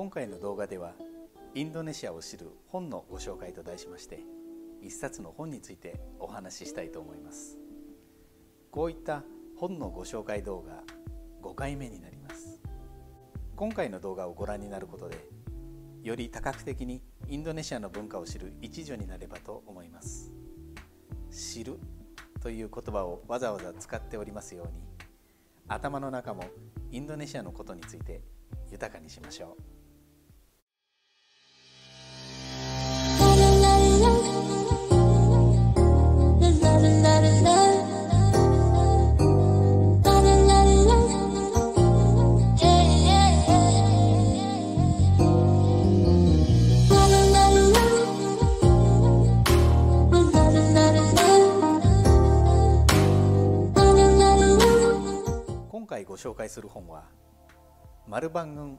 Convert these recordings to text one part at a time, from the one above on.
今回の動画ではインドネシアを知る本のご紹介と題しまして一冊の本についてお話ししたいと思います。こういった本のご紹介動画5回目になります。今回の動画をご覧になることでより多角的にインドネシアの文化を知る一助になればと思います。知るという言葉をわざわざ使っておりますように頭の中もインドネシアのことについて豊かにしましょう。回ご紹介する本はマルバン郡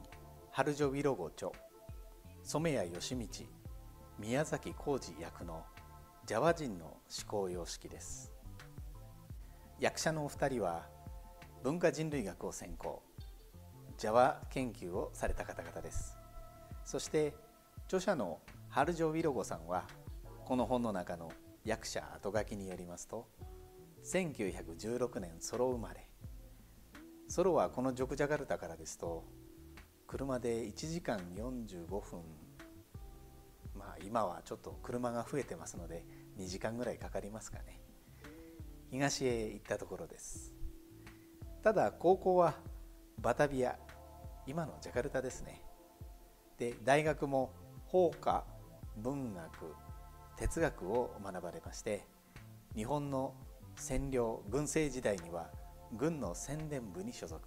春女ウィロゴ著染谷義道宮崎浩二役のジャワ人の思考様式です。役者のお二人は文化人類学を専攻ジャワ研究をされた方々です。そして著者の春女ウィロゴさんはこの本の中の役者後書きによりますと1916年ソロ生まれソロはこのジョクジャカルタからですと車で1時間45分。まあ今はちょっと車が増えてますので2時間ぐらいかかりますかね。東へ行ったところです。ただ高校はバタビア今のジャカルタですね。で大学も法科文学哲学を学ばれまして日本の占領軍政時代には軍の宣伝部に所属。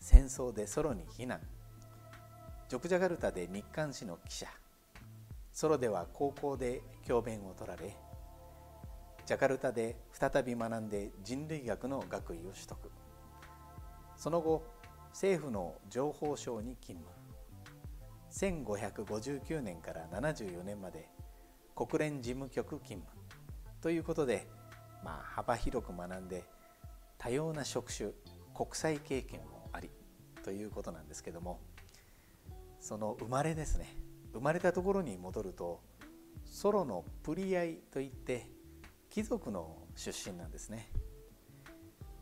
戦争でソロに避難。ジョクジャカルタで日刊誌の記者。ソロでは高校で教鞭を取られジャカルタで再び学んで人類学の学位を取得。その後政府の情報省に勤務。1559年から74年まで国連事務局勤務。ということで、まあ、幅広く学んで多様な職種国際経験もありということなんですけどもその生まれですね。生まれたところに戻るとソロのプリアイといって貴族の出身なんですね。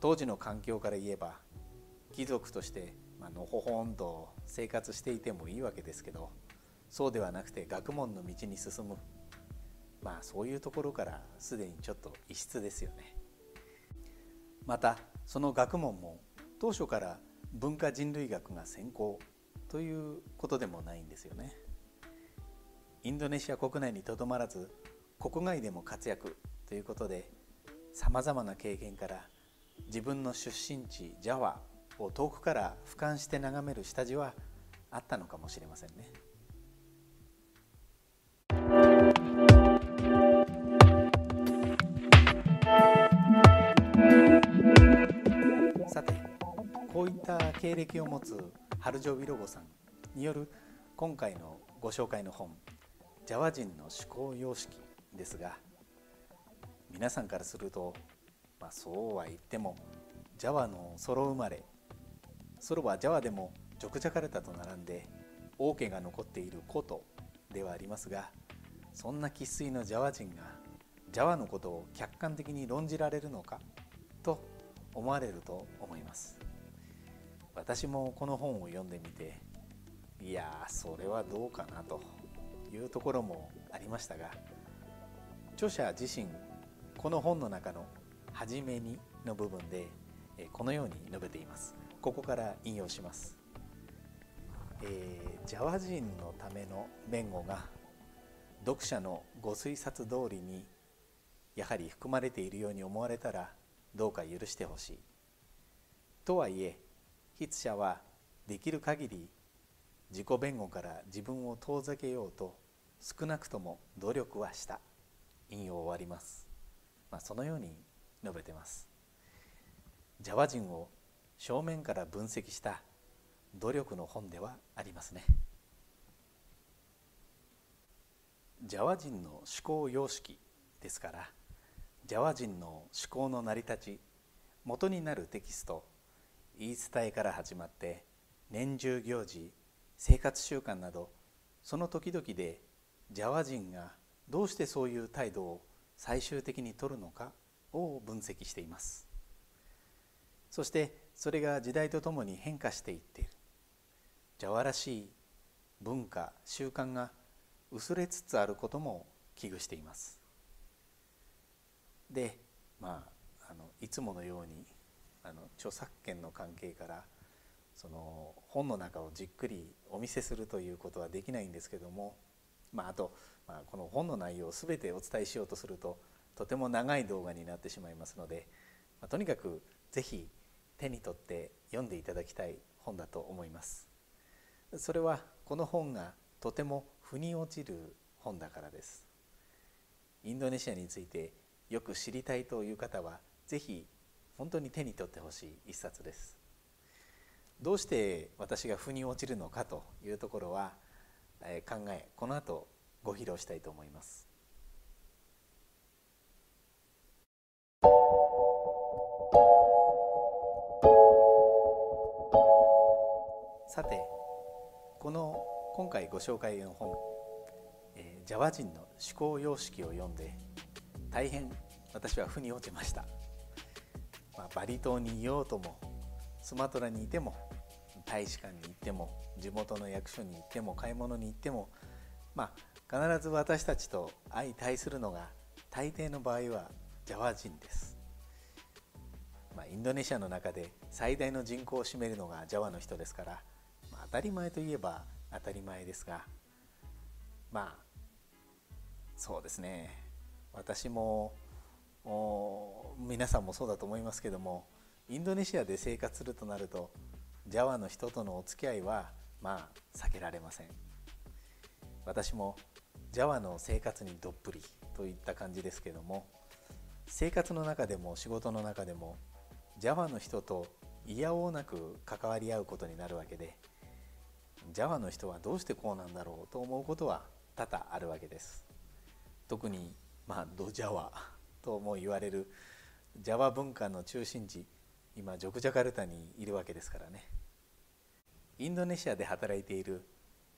当時の環境から言えば貴族としてのほほんと生活していてもいいわけですけどそうではなくて学問の道に進む。まあそういうところからすでにちょっと異質ですよね。またその学問も当初から文化人類学が専攻ということでもないんですよね。インドネシア国内にとどまらず国外でも活躍ということでさまざまな経験から自分の出身地ジャワを遠くから俯瞰して眺める下地はあったのかもしれませんね。こういった経歴を持つ春女ウィロゴさんによる今回のご紹介の本「ジャワ人の思考様式」ですが皆さんからすると、まあ、そうは言ってもジャワのソロ生まれソロはジャワでもジョクジャカルタと並んで王家が残っている古都ではありますがそんな生粋のジャワ人がジャワのことを客観的に論じられるのかと思われると思私もこの本を読んでみていやそれはどうかなというところもありましたが著者自身この本の中の「はじめに」の部分でこのように述べています。ここから引用します、えー、ジャワ人のための弁護が読者のご推察通りにやはり含まれているように思われたらどうか許してほしい。とはいえ筆者はできる限り自己弁護から自分を遠ざけようと少なくとも努力はした。引用終わります、まあ、そのように述べてます。ジャワ人を正面から分析した努力の本ではありますね。ジャワ人の思考様式ですからジャワ人の思考の成り立ち元になるテキスト言い伝えから始まって年中行事生活習慣などその時々でジャワ人がどうしてそういう態度を最終的に取るのかを分析しています。そしてそれが時代とともに変化していっている。ジャワらしい文化習慣が薄れつつあることも危惧しています。でまああのいつものようにあの著作権の関係からその本の中をじっくりお見せするということはできないんですけども、まあ、あと、まあ、この本の内容を全てお伝えしようとするととても長い動画になってしまいますので、まあ、とにかく是非手に取って読んでいただきたい本だと思います。それはこの本がとても腑に落ちる本だからです。インドネシアについてよく知りたいという方は是非本当に手に取ってほしい一冊です。どうして私が腑に落ちるのかというところは、え考えこの後ご披露したいと思います。さてこの今回ご紹介の本、ジャワ人の思考様式を読んで大変私は腑に落ちました、バリ島にいようともスマトラにいても大使館に行っても地元の役所に行っても買い物に行っても、まあ、必ず私たちと相対するのが大抵の場合はジャワ人です、まあ、インドネシアの中で最大の人口を占めるのがジャワの人ですから、まあ、当たり前といえば当たり前ですがまあそうですね。私も皆さんもそうだと思いますけどもインドネシアで生活するとなるとジャワの人とのお付き合いはまあ避けられません。私もジャワの生活にどっぷりといった感じですけども生活の中でも仕事の中でもジャワの人と嫌おうなく関わり合うことになるわけでジャワの人はどうしてこうなんだろうと思うことは多々あるわけです。特にまあドジャワ。とも言われるジャワ文化の中心地今ジョクジャカルタにいるわけですからね。インドネシアで働いている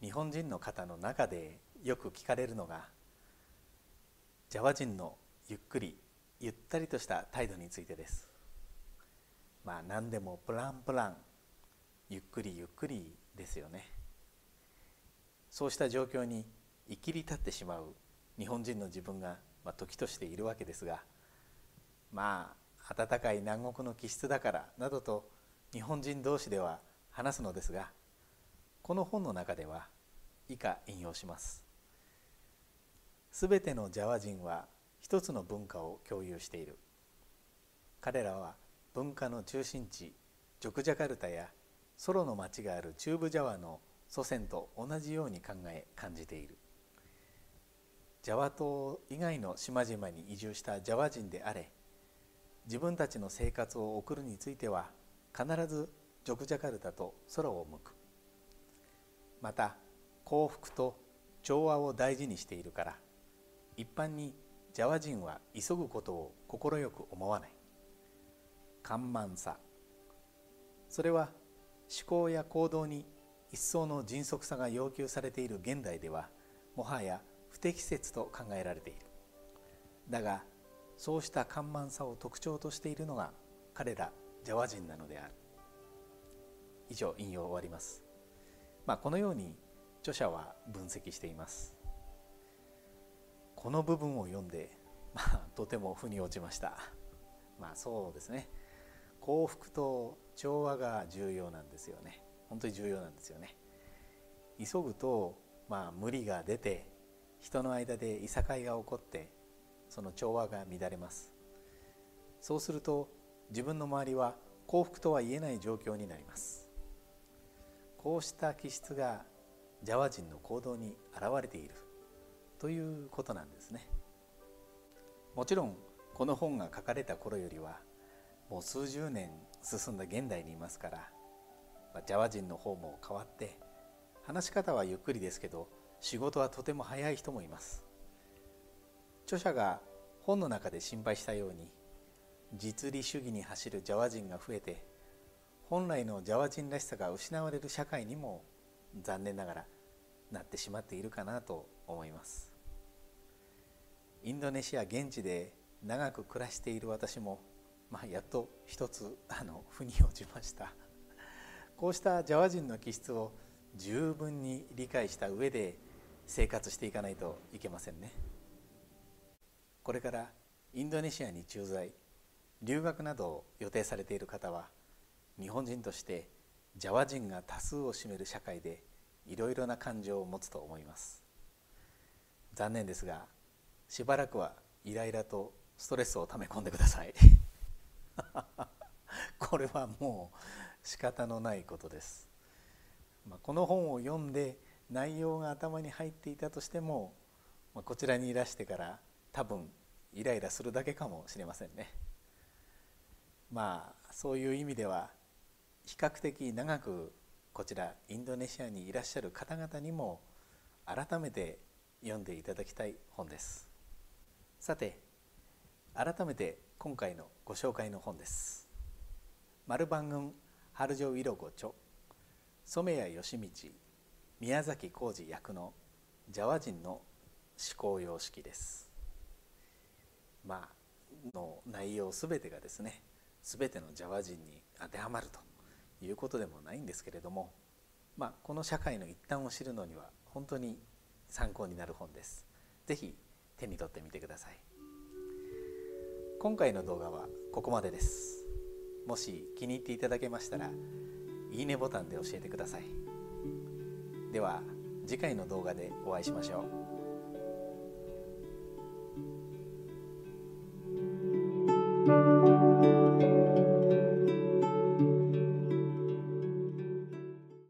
日本人の方の中でよく聞かれるのがジャワ人のゆっくりゆったりとした態度についてです。まあ何でもプランプランゆっくりゆっくりですよね。そうした状況にいきり立ってしまう日本人の自分がまあ、時としているわけですがまあ暖かい南国の気質だからなどと日本人同士では話すのですがこの本の中では以下引用します。すべてのジャワ人は一つの文化を共有している。彼らは文化の中心地ジョクジャカルタやソロの町がある中部ジャワの祖先と同じように考え感じている。ジャワ島以外の島々に移住したジャワ人であれ自分たちの生活を送るについては必ずジョクジャカルタと空を向く。また幸福と調和を大事にしているから一般にジャワ人は急ぐことを快く思わない。緩慢さ。それは思考や行動に一層の迅速さが要求されている現代ではもはや不適切と考えられている。だがそうした緩慢さを特徴としているのが彼らジャワ人なのである。以上引用終わります、まあ、このように著者は分析しています。この部分を読んで、まあ、とても腑に落ちました。まあそうですね。幸福と調和が重要なんですよね。本当に重要なんですよね。急ぐとまあ無理が出て人の間でいさかいが起こってその調和が乱れます。そうすると自分の周りは幸福とは言えない状況になります。こうした気質がジャワ人の行動に現れているということなんですね。もちろんこの本が書かれた頃よりはもう数十年進んだ現代にいますからジャワ人の方も変わって話し方はゆっくりですけど仕事はとても早い人もいます。著者が本の中で心配したように実利主義に走るジャワ人が増えて本来のジャワ人らしさが失われる社会にも残念ながらなってしまっているかなと思います。インドネシア現地で長く暮らしている私も、まあ、やっと一つあの腑に落ちました。こうしたジャワ人の気質を十分に理解した上で生活していかないといけませんね。これからインドネシアに駐在留学などを予定されている方は日本人としてジャワ人が多数を占める社会でいろいろな感情を持つと思います。残念ですがしばらくはイライラとストレスを溜め込んでください。これはもう仕方のないことです、まあ、この本を読んで内容が頭に入っていたとしても、まあ、こちらにいらしてから多分イライラするだけかもしれませんね。まあそういう意味では比較的長くこちらインドネシアにいらっしゃる方々にも改めて読んでいただきたい本です。さて改めて今回のご紹介の本です。丸番軍春城ウィロゴ著染谷義道宮崎浩二役のジャワ人の思考様式ですまあの内容すべてがですねすべてのジャワ人に当てはまるということでもないんですけれども、まあ、この社会の一端を知るのには本当に参考になる本です。ぜひ手に取ってみてください。今回の動画はここまでです。もし気に入っていただけましたらいいねボタンで教えてください。では次回の動画でお会いしましょう。